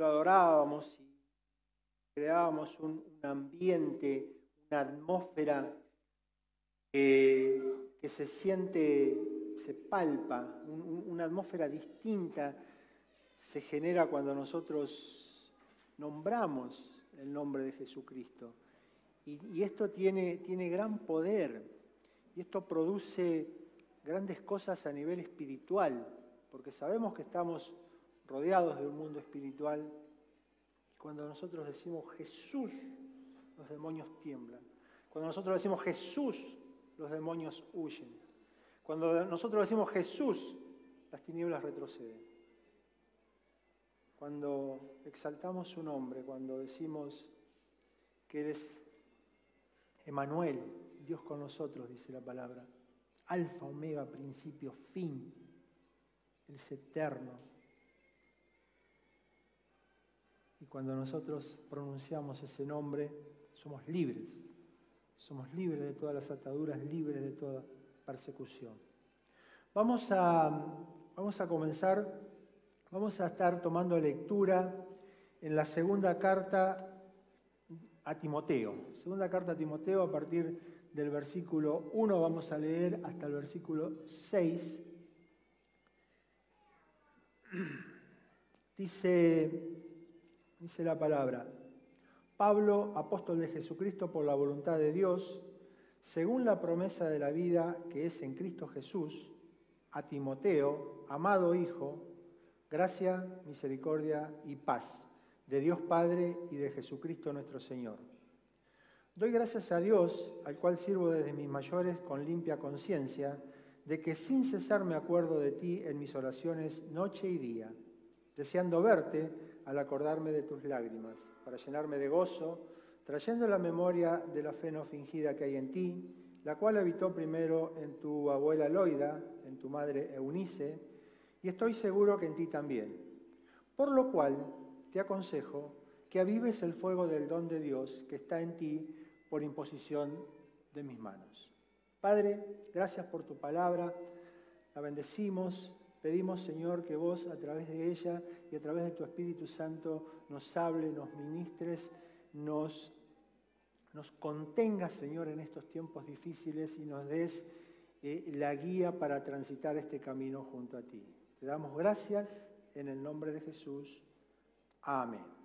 lo adorábamos y creábamos un, ambiente, una atmósfera que, se siente, se palpa, una atmósfera distinta se genera cuando nosotros nombramos el nombre de Jesucristo. Y, esto tiene, tiene gran poder y esto produce grandes cosas a nivel espiritual, porque sabemos que estamos rodeados de un mundo espiritual cuando nosotros decimos Jesús, los demonios tiemblan. Cuando nosotros decimos Jesús, los demonios huyen. Cuando nosotros decimos Jesús, las tinieblas retroceden. Cuando exaltamos su nombre, cuando decimos que eres Emanuel, Dios con nosotros, dice la palabra. Alfa, omega, principio, fin. Él eterno. Y cuando nosotros pronunciamos ese nombre, somos libres. Somos libres de todas las ataduras, libres de toda persecución. Vamos a, vamos a comenzar Vamos a estar tomando lectura en la segunda carta a Timoteo. Segunda carta a Timoteo a partir del versículo 1 vamos a leer hasta el versículo 6. Dice, dice la palabra, Pablo, apóstol de Jesucristo por la voluntad de Dios, según la promesa de la vida que es en Cristo Jesús, a Timoteo, amado Hijo, Gracia, misericordia y paz de Dios Padre y de Jesucristo nuestro Señor. Doy gracias a Dios, al cual sirvo desde mis mayores con limpia conciencia, de que sin cesar me acuerdo de ti en mis oraciones noche y día, deseando verte al acordarme de tus lágrimas, para llenarme de gozo, trayendo la memoria de la fe no fingida que hay en ti, la cual habitó primero en tu abuela Loida, en tu madre Eunice, y estoy seguro que en ti también. Por lo cual te aconsejo que avives el fuego del don de Dios que está en ti por imposición de mis manos. Padre, gracias por tu palabra, la bendecimos, pedimos Señor que vos a través de ella y a través de tu Espíritu Santo nos hable, nos ministres, nos, nos contengas Señor en estos tiempos difíciles y nos des eh, la guía para transitar este camino junto a ti. Te damos gracias en el nombre de Jesús. Amén.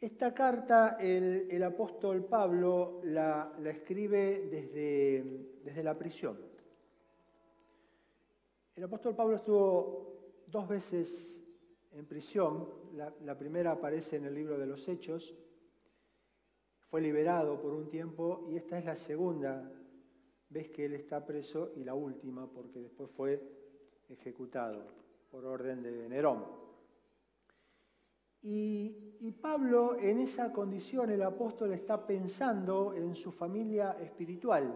Esta carta el, apóstol Pablo la, escribe desde, desde, la prisión. El apóstol Pablo estuvo dos veces en prisión. La, primera aparece en el libro de los Hechos. Fue liberado por un tiempo y esta es la segunda ves que él está preso y la última porque después fue ejecutado por orden de Nerón. Y, Pablo en esa condición, el apóstol está pensando en su familia espiritual,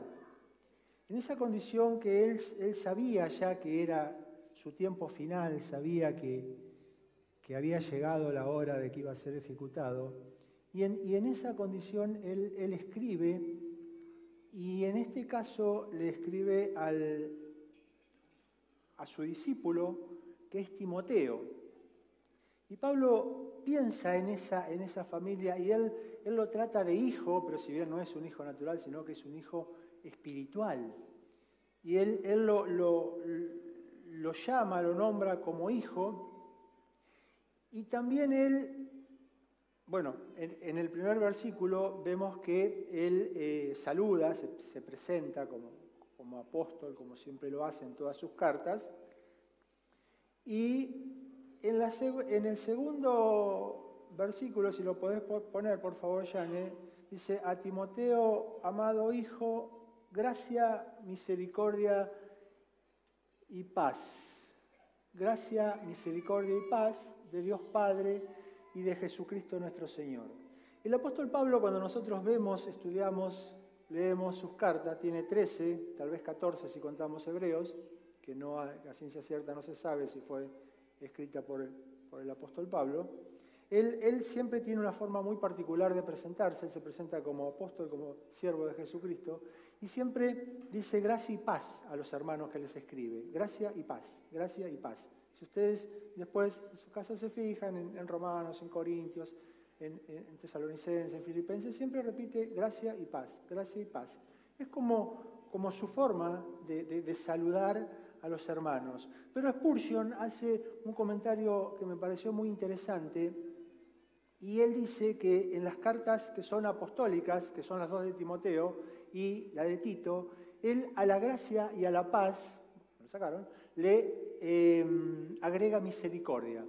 en esa condición que él, sabía ya que era su tiempo final, sabía que, había llegado la hora de que iba a ser ejecutado, y en, y en esa condición él, él escribe y en este caso le escribe al, a su discípulo, que es Timoteo. Y Pablo piensa en esa, en esa familia y él, él lo trata de hijo, pero si bien no es un hijo natural, sino que es un hijo espiritual. Y él, él lo, lo, llama, lo nombra como hijo. Y también él bueno, en, el primer versículo vemos que él eh, saluda, se, presenta como, como, apóstol, como siempre lo hace en todas sus cartas. Y en, la, en el segundo versículo, si lo podés poner, por favor, Jane, dice, a Timoteo, amado hijo, gracia, misericordia y paz. Gracia, misericordia y paz de Dios Padre y de Jesucristo nuestro Señor. El apóstol Pablo, cuando nosotros vemos, estudiamos, leemos sus cartas, tiene 13, tal vez 14 si contamos hebreos, que no a ciencia cierta no se sabe si fue escrita por el, por el apóstol Pablo. Él, siempre tiene una forma muy particular de presentarse, él se presenta como apóstol, como siervo de Jesucristo, y siempre dice gracia y paz a los hermanos que les escribe, gracia y paz, gracia y paz. Si ustedes después en su casa se fijan en, Romanos, en Corintios, en, Tesalonicenses, en Filipenses, siempre repite gracia y paz, gracia y paz. Es como, como su forma de, saludar a los hermanos. Pero Spurgeon hace un comentario que me pareció muy interesante y él dice que en las cartas que son apostólicas, que son las dos de Timoteo y la de Tito, él a la gracia y a la paz, lo sacaron, le em, agrega misericordia.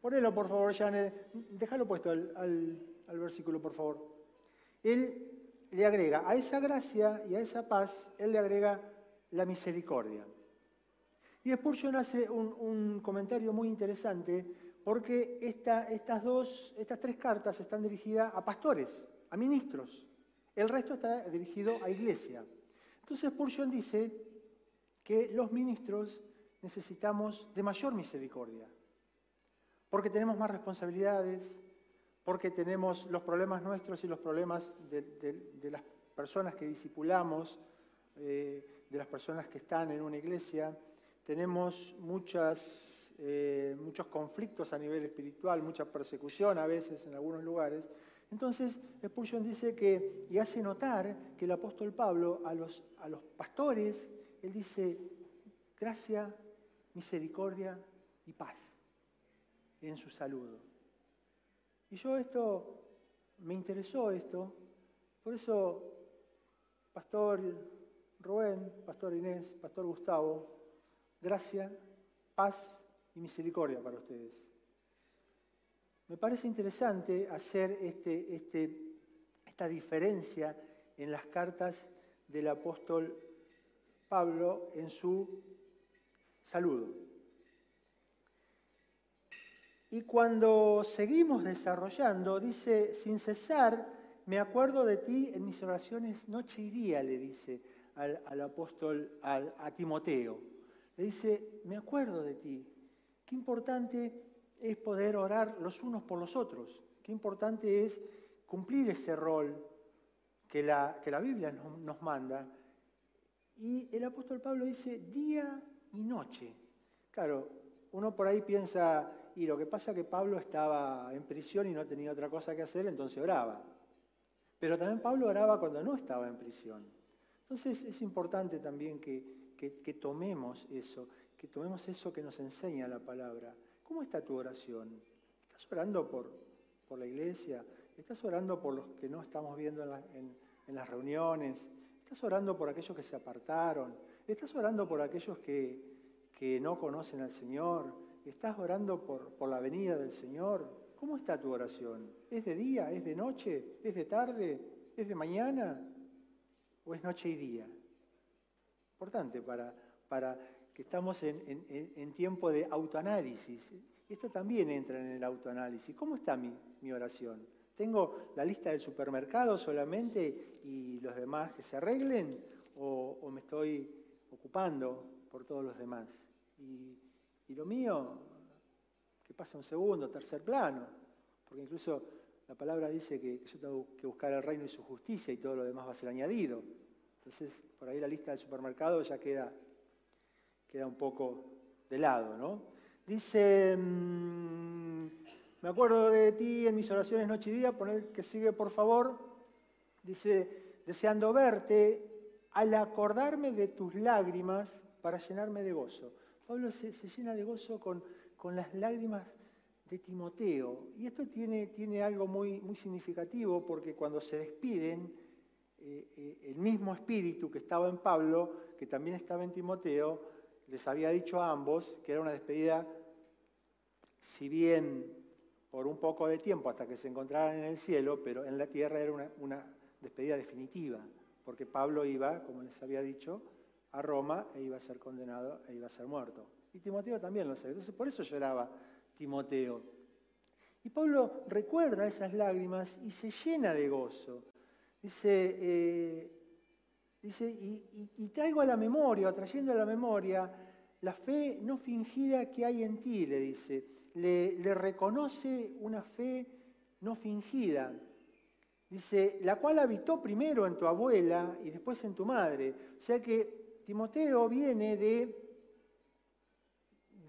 Ponelo, por favor, Jane, déjalo puesto al, versículo, por favor. Él le agrega a esa gracia y a esa paz, él le agrega la misericordia. Y Spurgeon hace un, un comentario muy interesante porque estas, dos, estas tres cartas están dirigidas a pastores, a ministros. El resto está dirigido a iglesia. Entonces Spurgeon dice que los ministros necesitamos de mayor misericordia, porque tenemos más responsabilidades, porque tenemos los problemas nuestros y los problemas de, las personas que discipulamos, eh, de las personas que están en una iglesia, tenemos muchas, eh, muchos conflictos a nivel espiritual, mucha persecución a veces en algunos lugares. Entonces, Spurgeon dice que, y hace notar que el apóstol Pablo a los, a los pastores, él dice, gracia, misericordia y paz en su saludo. Y yo esto, me interesó esto, por eso, Pastor Rubén, Pastor Inés, Pastor Gustavo, gracia, paz y misericordia para ustedes. Me parece interesante hacer este, este, esta diferencia en las cartas del apóstol Pablo en su saludo. Y cuando seguimos desarrollando, dice, sin cesar, me acuerdo de ti en mis oraciones noche y día, le dice al, apóstol, a Timoteo. Le dice, me acuerdo de ti. Qué importante es poder orar los unos por los otros. Qué importante es cumplir ese rol que la, que la Biblia nos manda. Y el apóstol Pablo dice, día y noche. Claro, uno por ahí piensa, y lo que pasa es que Pablo estaba en prisión y no tenía otra cosa que hacer, entonces oraba. Pero también Pablo oraba cuando no estaba en prisión. Entonces es importante también que, que, tomemos eso, que tomemos eso que nos enseña la palabra. ¿Cómo está tu oración? ¿Estás orando por, por la iglesia? ¿Estás orando por los que no estamos viendo en, las reuniones? ¿Estás orando por aquellos que se apartaron? ¿Estás orando por aquellos que, no conocen al Señor? ¿Estás orando por, por la venida del Señor? ¿Cómo está tu oración? ¿Es de día? ¿Es de noche? ¿Es de tarde? ¿Es de mañana? ¿O es noche y día? Importante para, para estamos en, tiempo de autoanálisis. Esto también entra en el autoanálisis. ¿Cómo está mi, oración? ¿Tengo la lista del supermercado solamente y los demás que se arreglen? ¿O, o me estoy ocupando por todos los demás. Y, lo mío, que pasa un segundo, tercer plano, porque incluso la palabra dice que yo tengo que buscar el reino y su justicia y todo lo demás va a ser añadido. Entonces, por ahí la lista del supermercado ya queda, queda un poco de lado, ¿no? Dice, mm, me acuerdo de ti en mis oraciones noche y día, poner que sigue por favor. Dice, deseando verte al acordarme de tus lágrimas para llenarme de gozo. Pablo se, llena de gozo con, con, las lágrimas de Timoteo. Y esto tiene, tiene algo muy, muy, significativo porque cuando se despiden, eh, eh, el mismo espíritu que estaba en Pablo, que también estaba en Timoteo, les había dicho a ambos que era una despedida, si bien por un poco de tiempo hasta que se encontraran en el cielo, pero en la tierra era una, despedida definitiva porque Pablo iba, como les había dicho, a Roma e iba a ser condenado e iba a ser muerto. Y Timoteo también lo sabía. Entonces por eso lloraba Timoteo. Y Pablo recuerda esas lágrimas y se llena de gozo. Dice, eh, dice y, traigo a la memoria, trayendo a la memoria, la fe no fingida que hay en ti, le dice. le reconoce una fe no fingida. Dice, la cual habitó primero en tu abuela y después en tu madre. O sea que Timoteo viene de,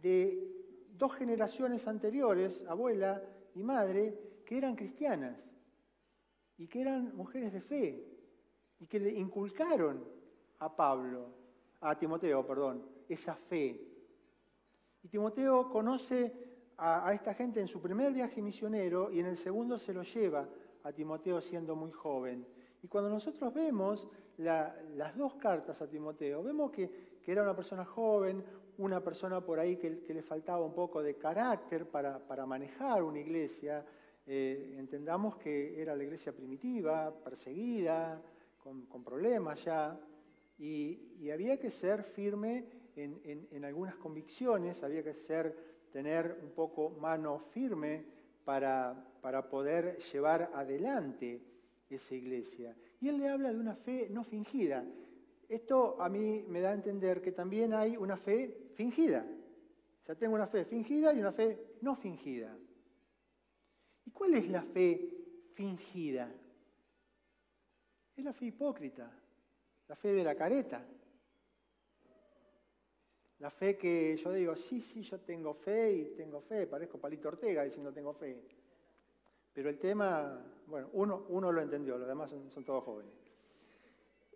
de dos generaciones anteriores, abuela y madre, que eran cristianas y que eran mujeres de fe y que le inculcaron a Pablo, a Timoteo, perdón, esa fe. Y Timoteo conoce a, esta gente en su primer viaje misionero y en el segundo se lo lleva a Timoteo siendo muy joven. Y cuando nosotros vemos las dos cartas a Timoteo, vemos que, era una persona joven, una persona por ahí que, le faltaba un poco de carácter para, manejar una iglesia. Eh, entendamos que era la iglesia primitiva, perseguida, con, problemas ya, y, había que ser firme en, algunas convicciones, había que ser, tener un poco mano firme para, para poder llevar adelante esa iglesia. Y él le habla de una fe no fingida. Esto a mí me da a entender que también hay una fe fingida. Sea, tengo una fe fingida y una fe no fingida. ¿Y cuál es la fe fingida? Es la fe hipócrita, la fe de la careta. La fe que yo digo, sí, sí, yo tengo fe y tengo fe, parezco Palito Ortega diciendo tengo fe. Pero el tema, bueno, uno, uno lo entendió, los demás son, todos jóvenes.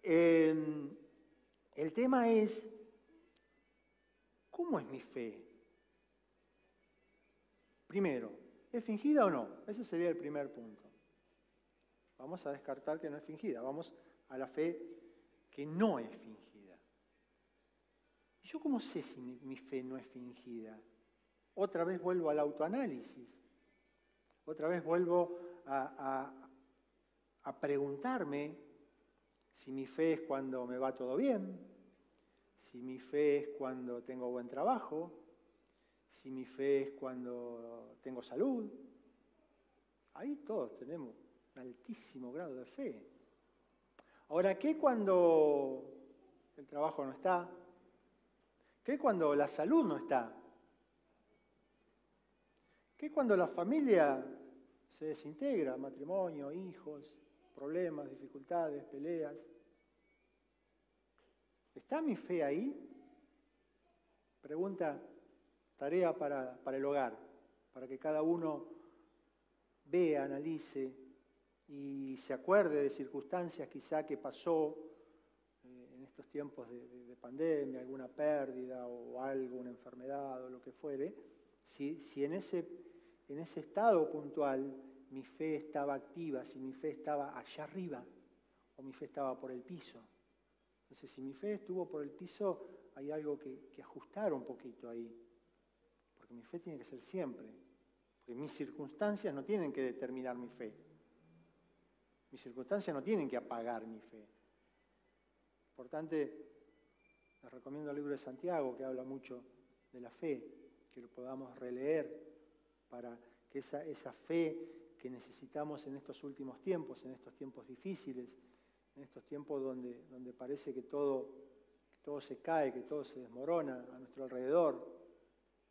Em, el tema es, ¿cómo es mi fe? Primero, ¿es fingida o no? Ese sería el primer punto. Vamos a descartar que no es fingida, vamos a la fe que no es fingida. ¿Yo cómo sé si mi, fe no es fingida? Otra vez vuelvo al autoanálisis, otra vez vuelvo a, a preguntarme si mi fe es cuando me va todo bien, si mi fe es cuando tengo buen trabajo, si mi fe es cuando tengo salud. Ahí todos tenemos altísimo grado de fe. Ahora, ¿qué cuando el trabajo no está? ¿Qué cuando la salud no está? ¿Qué cuando la familia se desintegra? Matrimonio, hijos, problemas, dificultades, peleas. ¿Está mi fe ahí? Pregunta, tarea para, para el hogar, para que cada uno vea, analice y se acuerde de circunstancias quizá que pasó eh, en estos tiempos de, pandemia, alguna pérdida o algo, una enfermedad o lo que fuere, si, en, ese, en ese estado puntual mi fe estaba activa, si mi fe estaba allá arriba o mi fe estaba por el piso. Entonces, si mi fe estuvo por el piso, hay algo que, que ajustar un poquito ahí, porque mi fe tiene que ser siempre, porque mis circunstancias no tienen que determinar mi fe. Mis circunstancias no tienen que apagar mi fe. Importante, les recomiendo el libro de Santiago que habla mucho de la fe, que lo podamos releer para que esa, fe que necesitamos en estos últimos tiempos, en estos tiempos difíciles, en estos tiempos donde, donde parece que todo, que todo se cae, que todo se desmorona a nuestro alrededor,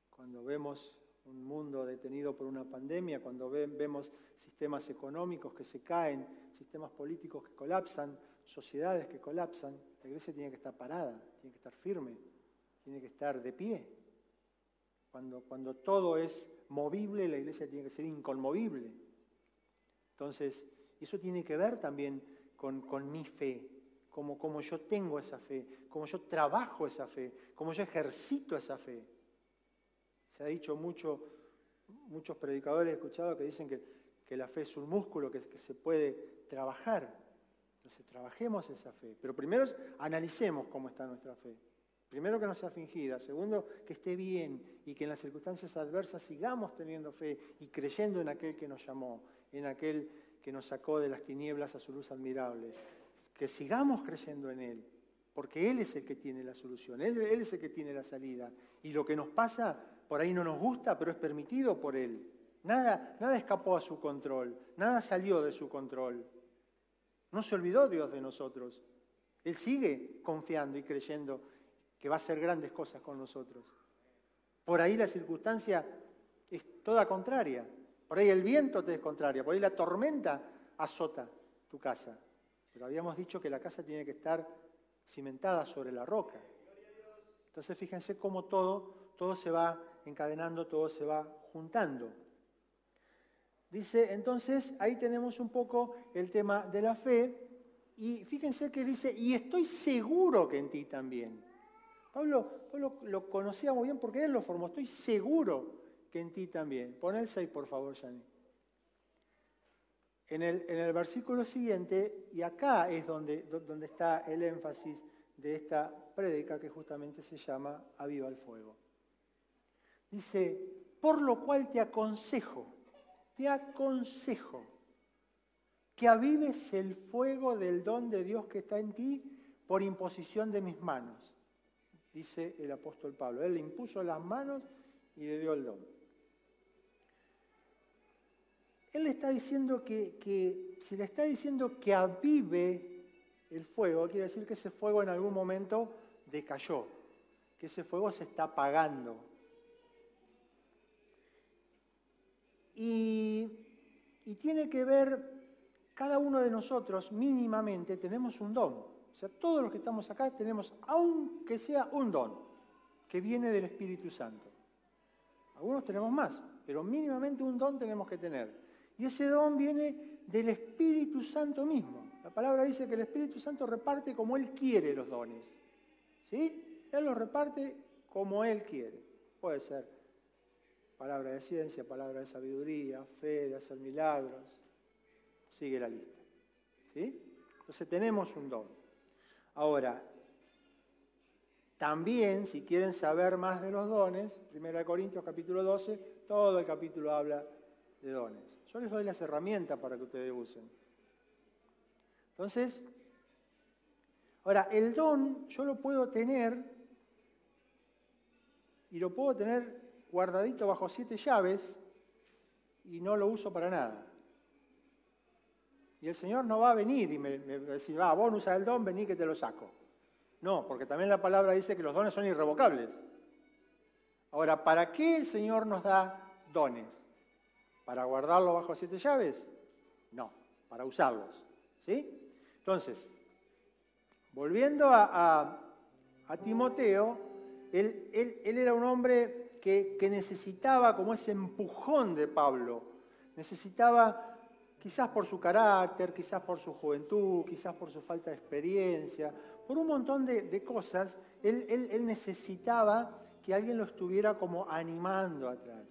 cuando vemos un mundo detenido por una pandemia, cuando vemos sistemas económicos que se caen, sistemas políticos que colapsan, sociedades que colapsan, la iglesia tiene que estar parada, tiene que estar firme, tiene que estar de pie. Cuando, cuando todo es movible, la iglesia tiene que ser inconmovible. Entonces, eso tiene que ver también con, con mi fe, como, como yo tengo esa fe, como yo trabajo esa fe, como yo ejercito esa fe. Se ha dicho mucho, muchos predicadores he escuchado que dicen que, la fe es un músculo que, que, se puede trabajar. Entonces trabajemos esa fe. Pero primero analicemos cómo está nuestra fe. Primero que no sea fingida. Segundo, que esté bien y que en las circunstancias adversas sigamos teniendo fe y creyendo en aquel que nos llamó, en aquel que nos sacó de las tinieblas a su luz admirable. Que sigamos creyendo en Él, porque Él es el que tiene la solución, Él, es el que tiene la salida. Y lo que nos pasa por ahí no nos gusta, pero es permitido por Él. Nada, nada escapó a su control, nada salió de su control. No se olvidó Dios de nosotros. Él sigue confiando y creyendo que va a hacer grandes cosas con nosotros. Por ahí la circunstancia es toda contraria. Por ahí el viento te es contraria. Por ahí la tormenta azota tu casa. Pero habíamos dicho que la casa tiene que estar cimentada sobre la roca. Entonces fíjense cómo todo, todo se va encadenando, todo se va juntando. Dice, entonces, ahí tenemos un poco el tema de la fe. Y fíjense que dice, y estoy seguro que en ti también. Pablo, lo conocía muy bien porque él lo formó. Estoy seguro que en ti también. Pon el 6, por favor, Yanni. En el, versículo siguiente, y acá es donde, donde está el énfasis de esta prédica que justamente se llama Aviva el Fuego. Dice, por lo cual te aconsejo, te aconsejo que avives el fuego del don de Dios que está en ti por imposición de mis manos, dice el apóstol Pablo. Él le impuso las manos y le dio el don. Él le está diciendo que, que, si le está diciendo que avive el fuego, quiere decir que ese fuego en algún momento decayó, que ese fuego se está apagando. Y, y tiene que ver, cada uno de nosotros mínimamente tenemos un don. O sea, todos los que estamos acá tenemos, aunque sea un don, que viene del Espíritu Santo. Algunos tenemos más, pero mínimamente un don tenemos que tener. Y ese don viene del Espíritu Santo mismo. La palabra dice que el Espíritu Santo reparte como Él quiere los dones. ¿Sí? Él los reparte como Él quiere. Puede ser palabra de ciencia, palabra de sabiduría, fe, de hacer milagros. Sigue la lista. ¿Sí? Entonces tenemos un don. Ahora, también, si quieren saber más de los dones, 1 Corintios capítulo 12, todo el capítulo habla de dones. Yo les doy las herramientas para que ustedes usen. Entonces, ahora, el don yo lo puedo tener y lo puedo tener guardadito bajo siete llaves y no lo uso para nada. Y el Señor no va a venir y me, va a decir, va, vos no usas el don, vení que te lo saco. No, porque también la palabra dice que los dones son irrevocables. Ahora, ¿para qué el Señor nos da dones? ¿Para guardarlo bajo siete llaves? No, para usarlos. ¿Sí? Entonces, volviendo a, Timoteo, él, era un hombre que, necesitaba como ese empujón de Pablo. Necesitaba quizás por su carácter, quizás por su juventud, quizás por su falta de experiencia, por un montón de, cosas, él, él, necesitaba que alguien lo estuviera como animando atrás.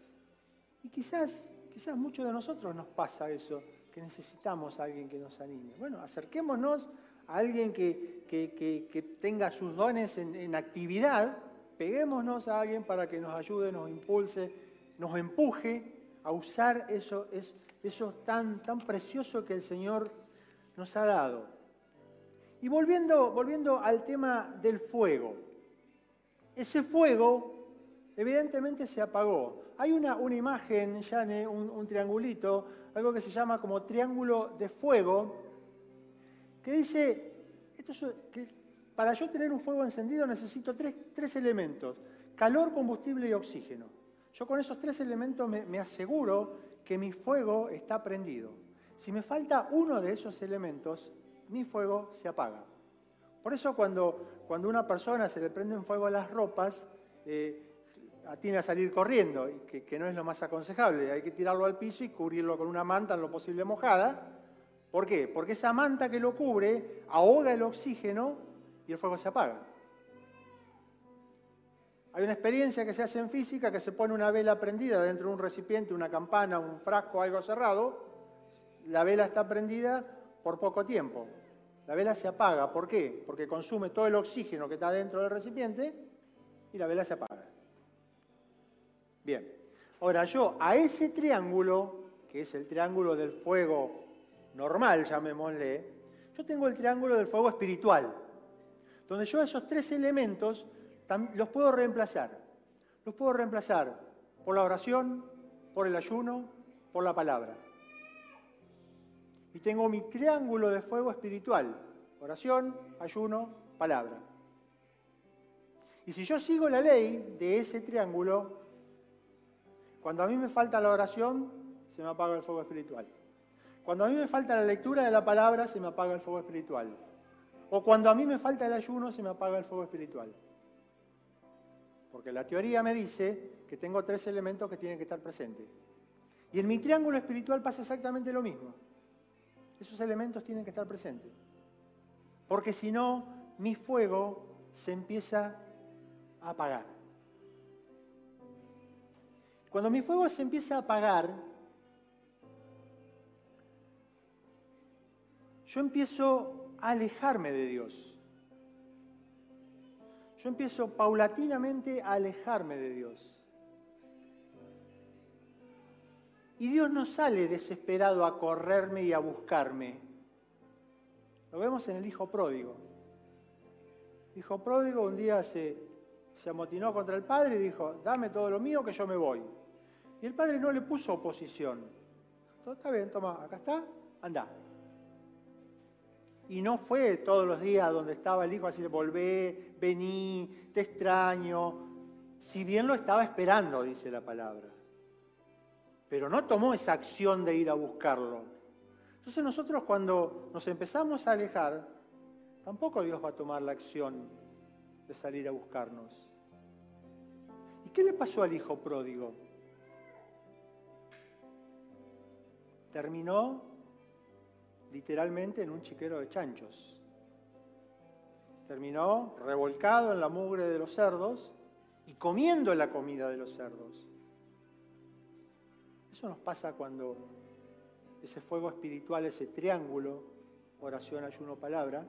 Y quizás Quizás muchos de nosotros nos pasa eso, que necesitamos a alguien que nos anime. Bueno, acerquémonos a alguien que, tenga sus dones en, actividad, peguémonos a alguien para que nos ayude, nos impulse, nos empuje a usar eso, es, eso tan, tan precioso que el Señor nos ha dado. Y volviendo, volviendo al tema del fuego, ese fuego evidentemente se apagó. Hay una, una imagen, Yane, un, triangulito, algo que se llama como triángulo de fuego, que dice, que para yo tener un fuego encendido necesito tres, tres, elementos, calor, combustible y oxígeno. Yo con esos tres elementos me, aseguro que mi fuego está prendido. Si me falta uno de esos elementos, mi fuego se apaga. Por eso cuando, cuando una persona se le prende en fuego las ropas, eh, tiene a salir corriendo, que, que no es lo más aconsejable. Hay que tirarlo al piso y cubrirlo con una manta en lo posible mojada. ¿Por qué? Porque esa manta que lo cubre ahoga el oxígeno y el fuego se apaga. Hay una experiencia que se hace en física que se pone una vela prendida dentro de un recipiente, una campana, un frasco, algo cerrado. La vela está prendida por poco tiempo. La vela se apaga. ¿Por qué? Porque consume todo el oxígeno que está dentro del recipiente y la vela se apaga. Bien, ahora yo a ese triángulo, que es el triángulo del fuego normal, llamémosle, yo tengo el triángulo del fuego espiritual, donde yo esos tres elementos los puedo reemplazar. Los puedo reemplazar por la oración, por el ayuno, por la palabra. Y tengo mi triángulo de fuego espiritual, oración, ayuno, palabra. Y si yo sigo la ley de ese triángulo, cuando a mí me falta la oración, se me apaga el fuego espiritual. Cuando a mí me falta la lectura de la palabra, se me apaga el fuego espiritual. O cuando a mí me falta el ayuno, se me apaga el fuego espiritual. Porque la teoría me dice que tengo tres elementos que tienen que estar presentes. Y en mi triángulo espiritual pasa exactamente lo mismo. Esos elementos tienen que estar presentes. Porque si no, mi fuego se empieza a apagar. Cuando mi fuego se empieza a apagar, yo empiezo a alejarme de Dios. Yo empiezo paulatinamente a alejarme de Dios. Y Dios no sale desesperado a correrme y a buscarme. Lo vemos en el hijo pródigo. El hijo pródigo un día se, se amotinó contra el padre y dijo, dame todo lo mío que yo me voy. Y el padre no le puso oposición. Está bien, toma, acá está, anda. Y no fue todos los días donde estaba el hijo a decir, volvé, vení, te extraño. Si bien lo estaba esperando, dice la palabra. Pero no tomó esa acción de ir a buscarlo. Entonces nosotros cuando nos empezamos a alejar, tampoco Dios va a tomar la acción de salir a buscarnos. ¿Y qué le pasó al hijo pródigo? Terminó literalmente en un chiquero de chanchos. Terminó revolcado en la mugre de los cerdos y comiendo la comida de los cerdos. Eso nos pasa cuando ese fuego espiritual, ese triángulo, oración, ayuno, palabra,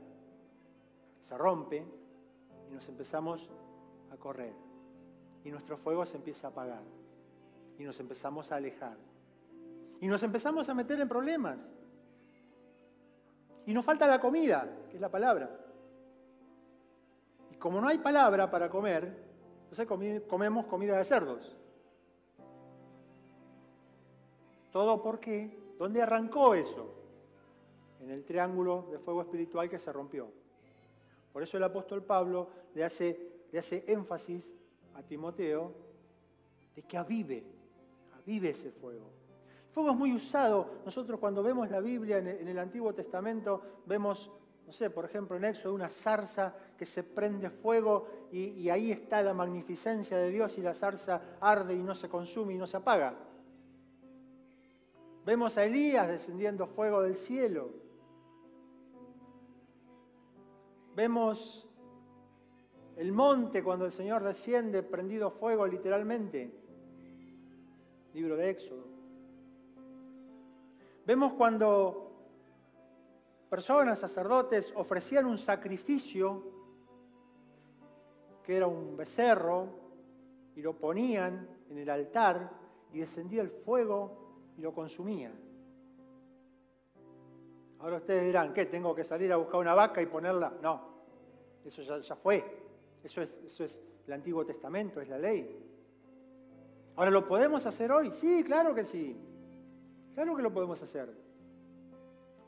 se rompe y nos empezamos a correr. Y nuestro fuego se empieza a apagar. Y nos empezamos a alejar. Y nos empezamos a meter en problemas. Y nos falta la comida, que es la palabra. Y como no hay palabra para comer, entonces comemos comida de cerdos. ¿Todo por qué? ¿Dónde arrancó eso? En el triángulo de fuego espiritual que se rompió. Por eso el apóstol Pablo le hace, le hace énfasis a Timoteo de que avive, avive ese fuego fuego es muy usado. Nosotros cuando vemos la Biblia en el Antiguo Testamento, vemos, no sé, por ejemplo en Éxodo, una zarza que se prende fuego y, ahí está la magnificencia de Dios y la zarza arde y no se consume y no se apaga. Vemos a Elías descendiendo fuego del cielo. Vemos el monte cuando el Señor desciende prendido fuego literalmente. Libro de Éxodo. Vemos cuando personas, sacerdotes, ofrecían un sacrificio, que era un becerro, y lo ponían en el altar y descendía el fuego y lo consumía. Ahora ustedes dirán, ¿qué? ¿Tengo que salir a buscar una vaca y ponerla? No, eso ya, fue. Eso es, eso es el Antiguo Testamento, es la ley. Ahora, ¿lo podemos hacer hoy? Sí, claro que sí. Claro que lo podemos hacer.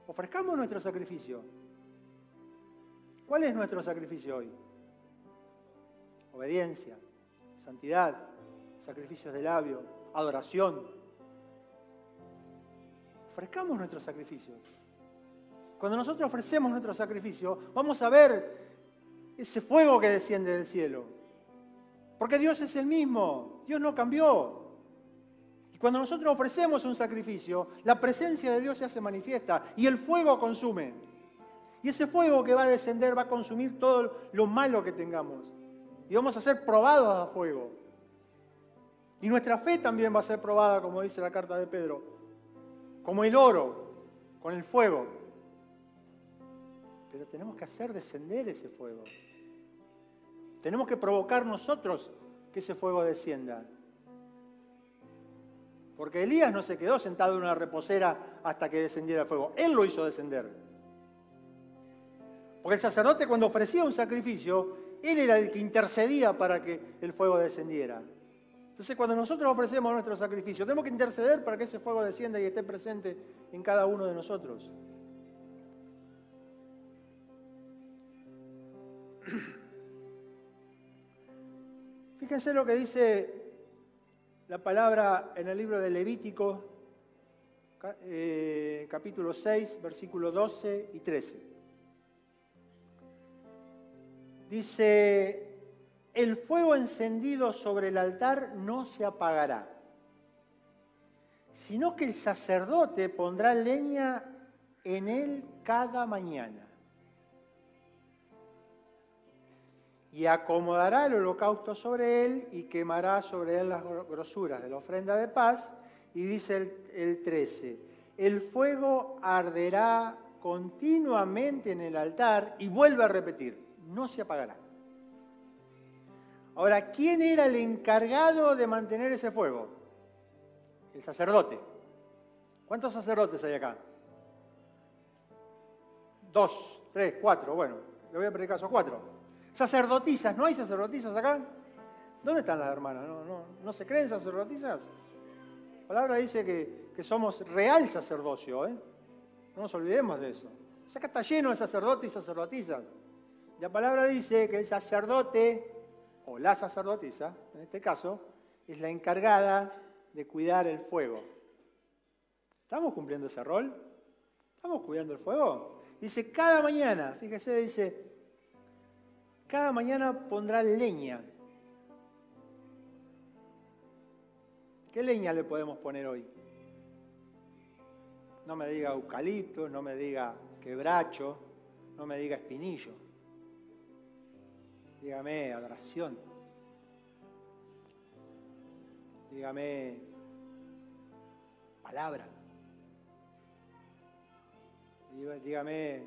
Ofrezcamos nuestro sacrificio. ¿Cuál es nuestro sacrificio hoy? Obediencia, santidad, sacrificios de labio, adoración. Ofrezcamos nuestro sacrificio. Cuando nosotros ofrecemos nuestro sacrificio, vamos a ver ese fuego que desciende del cielo. Porque Dios es el mismo, Dios no cambió. Y cuando nosotros ofrecemos un sacrificio, la presencia de Dios se hace manifiesta y el fuego consume. Y ese fuego que va a descender va a consumir todo lo malo que tengamos. Y vamos a ser probados a fuego. Y nuestra fe también va a ser probada, como dice la carta de Pedro, como el oro, con el fuego. Pero tenemos que hacer descender ese fuego. Tenemos que provocar nosotros que ese fuego descienda. Porque Elías no se quedó sentado en una reposera hasta que descendiera el fuego. Él lo hizo descender. Porque el sacerdote cuando ofrecía un sacrificio, él era el que intercedía para que el fuego descendiera. Entonces cuando nosotros ofrecemos nuestro sacrificio, tenemos que interceder para que ese fuego descienda y esté presente en cada uno de nosotros. Fíjense lo que dice la palabra en el libro de Levítico, eh, capítulo 6, versículos 12 y 13. Dice, el fuego encendido sobre el altar no se apagará, sino que el sacerdote pondrá leña en él cada mañana. Y acomodará el holocausto sobre él y quemará sobre él las grosuras de la ofrenda de paz. Y dice el, el 13, el fuego arderá continuamente en el altar y vuelve a repetir, no se apagará. Ahora, ¿quién era el encargado de mantener ese fuego? El sacerdote. ¿Cuántos sacerdotes hay acá? Dos, tres, cuatro, bueno, le voy a pedir caso cuatro. Sacerdotisas, ¿no hay sacerdotisas acá? ¿Dónde están las hermanas? ¿No, se creen sacerdotisas? La palabra dice que, que somos real sacerdocio, ¿eh? No nos olvidemos de eso. Acá está lleno de sacerdotes y sacerdotisas. La palabra dice que el sacerdote o la sacerdotisa, en este caso, es la encargada de cuidar el fuego. ¿Estamos cumpliendo ese rol? ¿Estamos cuidando el fuego? Dice, cada mañana, fíjese, dice, cada mañana pondrá leña. ¿Qué leña le podemos poner hoy? No me diga eucalipto, no me diga quebracho, no me diga espinillo dígame adoración, dígame palabra, dígame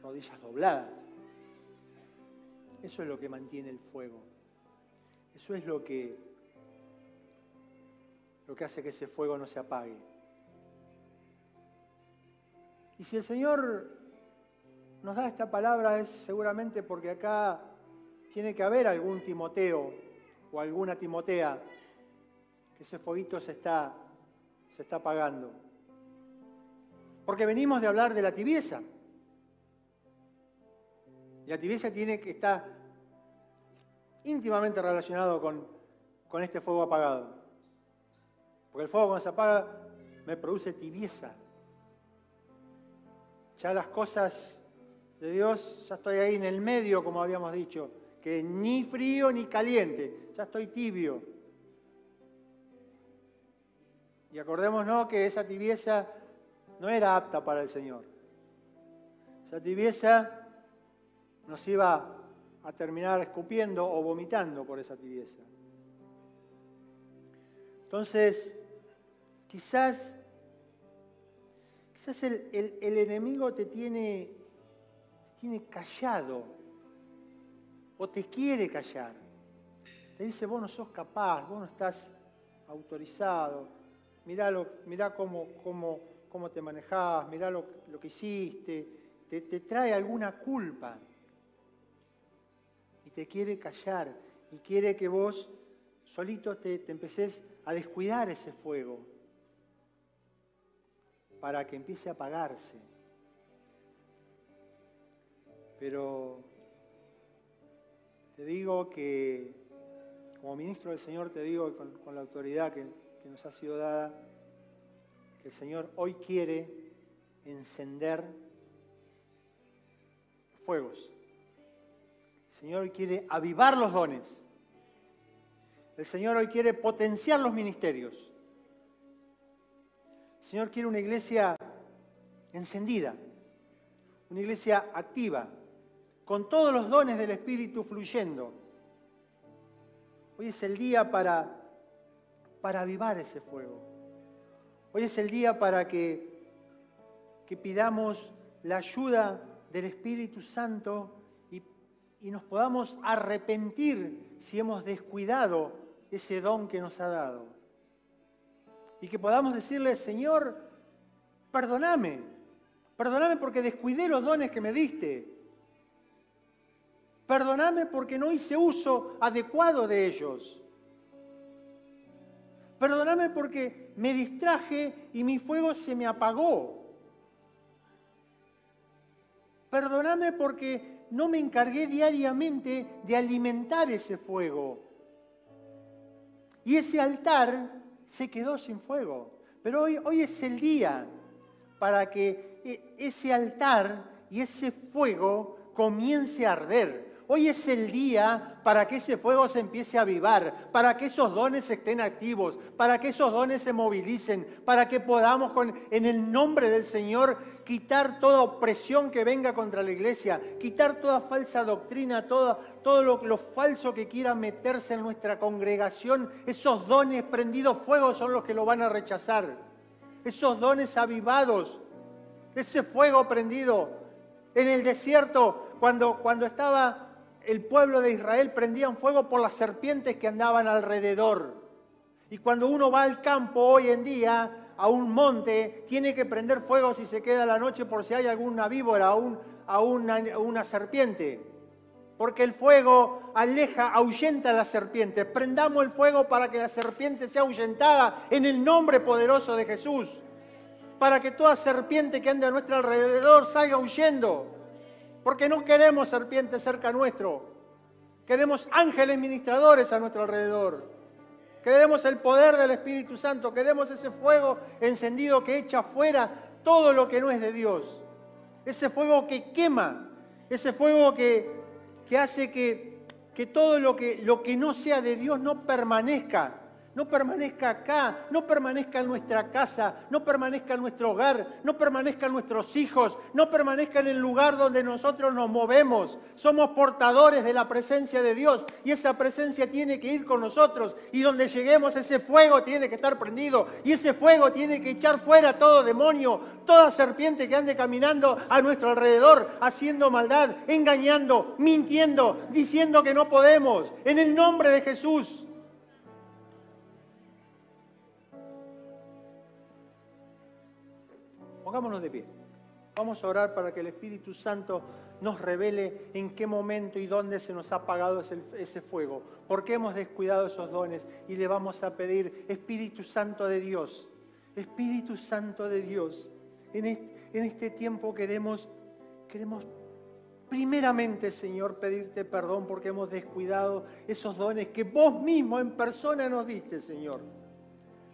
rodillas dobladas. Eso es lo que mantiene el fuego. Eso es lo que, lo que hace que ese fuego no se apague. Y si el Señor nos da esta palabra es seguramente porque acá tiene que haber algún Timoteo o alguna Timotea que ese fueguito se está, se está apagando. Porque venimos de hablar de la tibieza. La tibieza tiene que estar íntimamente relacionado con, con este fuego apagado. Porque el fuego cuando se apaga me produce tibieza. Ya las cosas de Dios, ya estoy ahí en el medio, como habíamos dicho que ni frío ni caliente, ya estoy tibio. Y acordémonos que esa tibieza no era apta para el Señor. Esa tibieza nos iba a terminar escupiendo o vomitando por esa tibieza. Entonces, quizás, quizás el, enemigo te tiene, tiene callado o te quiere callar. Te dice, vos no sos capaz, vos no estás autorizado, mirá, cómo, cómo, cómo, te manejás, mirá lo, que hiciste, te, trae alguna culpa te quiere callar y quiere que vos solito te, te empeces a descuidar ese fuego para que empiece a apagarse. Pero te digo que, como ministro del Señor, te digo con, la autoridad que, que nos ha sido dada, que el Señor hoy quiere encender fuegos. El Señor hoy quiere avivar los dones. El Señor hoy quiere potenciar los ministerios. El Señor quiere una iglesia encendida, una iglesia activa, con todos los dones del Espíritu fluyendo. Hoy es el día para, para avivar ese fuego. Hoy es el día para que, que pidamos la ayuda del Espíritu Santo y, nos podamos arrepentir si hemos descuidado ese don que nos ha dado. Y que podamos decirle, Señor, perdóname, perdóname porque descuidé los dones que me diste. Perdóname porque no hice uso adecuado de ellos. Perdóname porque me distraje y mi fuego se me apagó. Perdóname porque no me encargué diariamente de alimentar ese fuego. Y ese altar se quedó sin fuego. Pero hoy, hoy es el día para que e, ese altar y ese fuego comience a arder. Hoy es el día para que ese fuego se empiece a avivar, para que esos dones estén activos, para que esos dones se movilicen, para que podamos en el nombre del Señor quitar toda opresión que venga contra la iglesia, quitar toda falsa doctrina, todo, lo falso que quiera meterse en nuestra congregación. Esos dones prendidos fuego son los que lo van a rechazar. Esos dones avivados, ese fuego prendido en el desierto, cuando, cuando estaba el pueblo de Israel prendían fuego por las serpientes que andaban alrededor. Y cuando uno va al campo hoy en día, a un monte, tiene que prender fuego si se queda la noche por si hay alguna víbora o a una, una serpiente. Porque el fuego aleja, ahuyenta a la serpiente. Prendamos el fuego para que la serpiente sea ahuyentada en el nombre poderoso de Jesús. Para que toda serpiente que ande a nuestro alrededor salga huyendo porque no queremos serpientes cerca nuestro. Queremos ángeles ministradores a nuestro alrededor. Queremos el poder del Espíritu Santo. Queremos ese fuego encendido que echa fuera todo lo que no es de Dios. Ese fuego que quema. Ese fuego que, que hace que, que todo lo que, lo que no sea de Dios no permanezca no permanezca acá, no permanezca en nuestra casa, no permanezca en nuestro hogar, no permanezca en nuestros hijos, no permanezca en el lugar donde nosotros nos movemos. Somos portadores de la presencia de Dios y esa presencia tiene que ir con nosotros y donde lleguemos ese fuego tiene que estar prendido y ese fuego tiene que echar fuera todo demonio, toda serpiente que ande caminando a nuestro alrededor, haciendo maldad, engañando, mintiendo, diciendo que no podemos. En el nombre de Jesús. Pongámonos de pie. Vamos a orar para que el Espíritu Santo nos revele en qué momento y dónde se nos ha apagado ese, fuego, por qué hemos descuidado esos dones y le vamos a pedir, Espíritu Santo de Dios, Espíritu Santo de Dios, en este, tiempo queremos, queremos primeramente, Señor, pedirte perdón porque hemos descuidado esos dones que vos mismo en persona nos diste, Señor.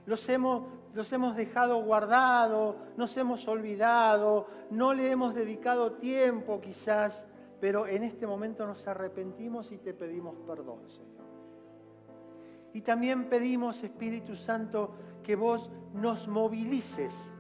Los hemos los hemos dejado guardados, nos hemos olvidado, no le hemos dedicado tiempo quizás, pero en este momento nos arrepentimos y te pedimos perdón, Señor. Y también pedimos, Espíritu Santo, que vos nos movilices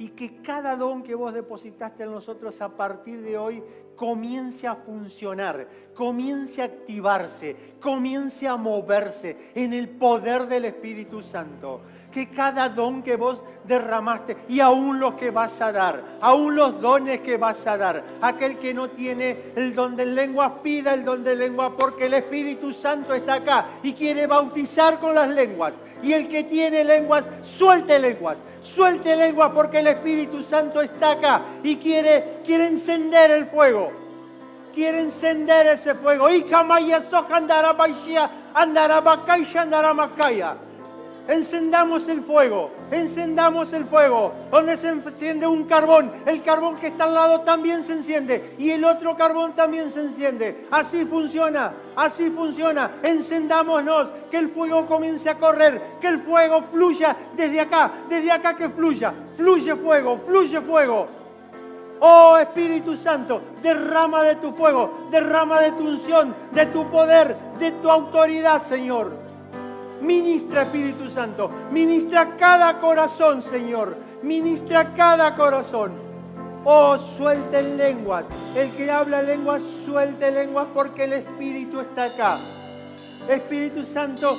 y que cada don que vos depositaste en nosotros a partir de hoy comience a funcionar, comience a activarse, comience a moverse en el poder del Espíritu Santo que cada don que vos derramaste y aún los que vas a dar, aún los dones que vas a dar, aquel que no tiene el don de lenguas, pida el don de lengua porque el Espíritu Santo está acá y quiere bautizar con las lenguas. Y el que tiene lenguas, suelte lenguas, suelte lenguas porque el Espíritu Santo está acá y quiere, quiere encender el fuego. Quiere encender ese fuego. Y andará andará andará encendamos el fuego, encendamos el fuego. Donde se enciende un carbón, el carbón que está al lado también se enciende y el otro carbón también se enciende. Así funciona, así funciona. Encendámonos, que el fuego comience a correr, que el fuego fluya desde acá, desde acá que fluya. Fluye fuego, fluye fuego. Oh Espíritu Santo, derrama de tu fuego, derrama de tu unción, de tu poder, de tu autoridad, Señor. Ministra Espíritu Santo, ministra cada corazón, Señor, ministra cada corazón. Oh, suelte lenguas. El que habla lenguas, suelte lenguas porque el Espíritu está acá. Espíritu Santo,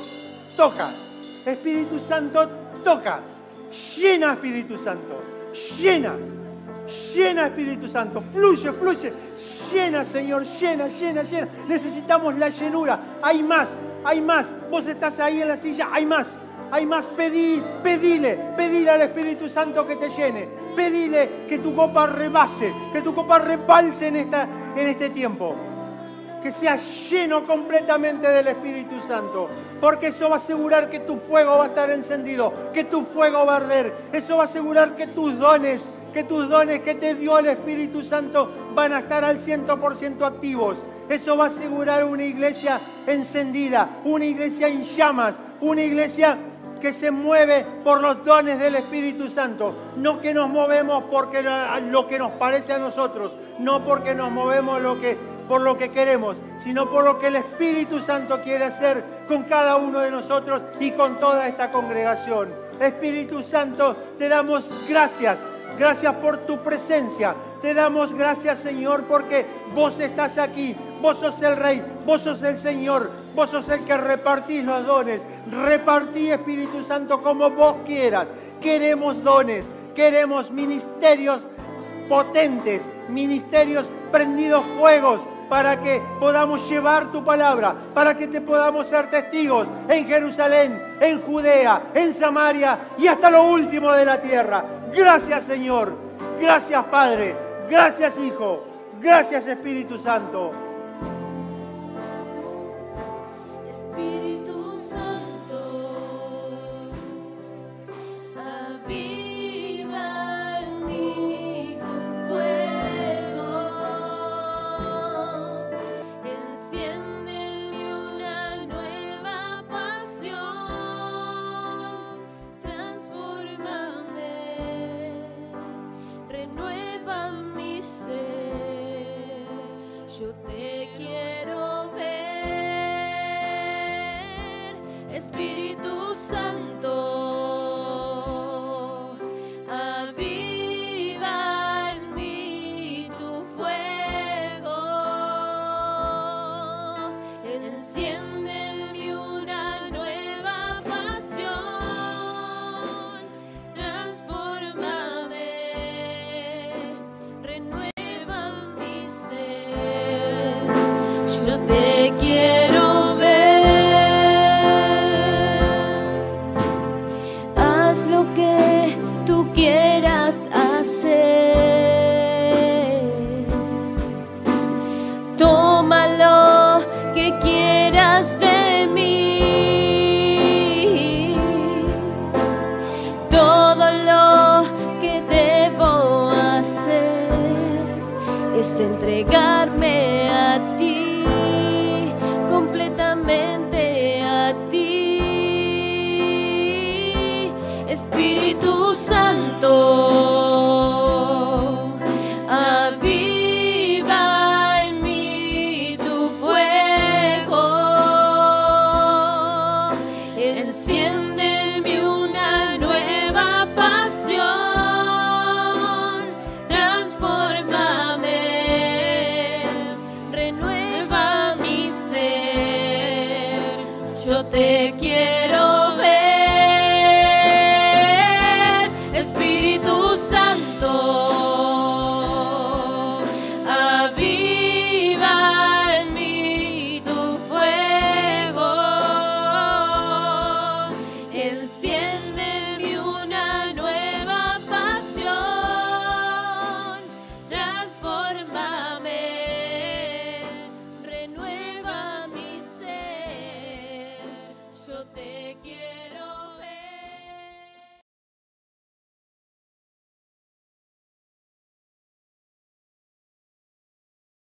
toca. Espíritu Santo, toca. Llena, Espíritu Santo. Llena. Llena, Espíritu Santo. Fluye, fluye. Llena, Señor. Llena, llena, llena. Necesitamos la llenura. Hay más hay más. Vos estás ahí en la silla, hay más. Hay más, pedí, pedile, pedile al Espíritu Santo que te llene. Pedile que tu copa rebase, que tu copa rebalse en, esta, en este tiempo. Que sea lleno completamente del Espíritu Santo. Porque eso va a asegurar que tu fuego va a estar encendido, que tu fuego va a arder. Eso va a asegurar que tus dones, que tus dones que te dio el Espíritu Santo van a estar al 100% activos eso va a asegurar una iglesia encendida, una iglesia en llamas, una iglesia que se mueve por los dones del Espíritu Santo. No que nos movemos porque lo que nos parece a nosotros, no porque nos movemos lo que, por lo que queremos, sino por lo que el Espíritu Santo quiere hacer con cada uno de nosotros y con toda esta congregación. Espíritu Santo, te damos gracias, gracias por tu presencia. Te damos gracias, Señor, porque vos estás aquí, vos sos el Rey, vos sos el Señor, vos sos el que repartís los dones. Repartí, Espíritu Santo, como vos quieras. Queremos dones, queremos ministerios potentes, ministerios prendidos fuegos para que podamos llevar tu palabra, para que te podamos ser testigos en Jerusalén, en Judea, en Samaria y hasta lo último de la tierra. Gracias Señor, gracias Padre, gracias Hijo, gracias Espíritu Santo. You did. gente.